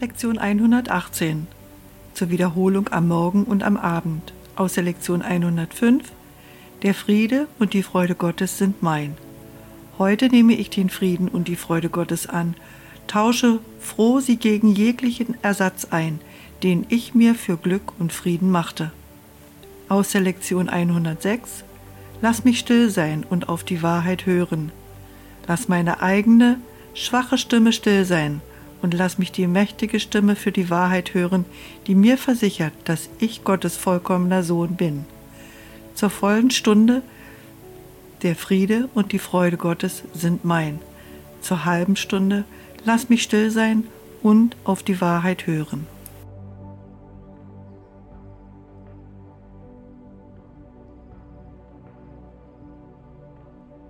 Lektion 118 zur Wiederholung am Morgen und am Abend aus der Lektion 105 Der Friede und die Freude Gottes sind mein. Heute nehme ich den Frieden und die Freude Gottes an, tausche froh sie gegen jeglichen Ersatz ein, den ich mir für Glück und Frieden machte. Aus der Lektion 106 Lass mich still sein und auf die Wahrheit hören. Lass meine eigene, schwache Stimme still sein und lass mich die mächtige Stimme für die Wahrheit hören, die mir versichert, dass ich Gottes vollkommener Sohn bin. Zur vollen Stunde der Friede und die Freude Gottes sind mein. Zur halben Stunde lass mich still sein und auf die Wahrheit hören.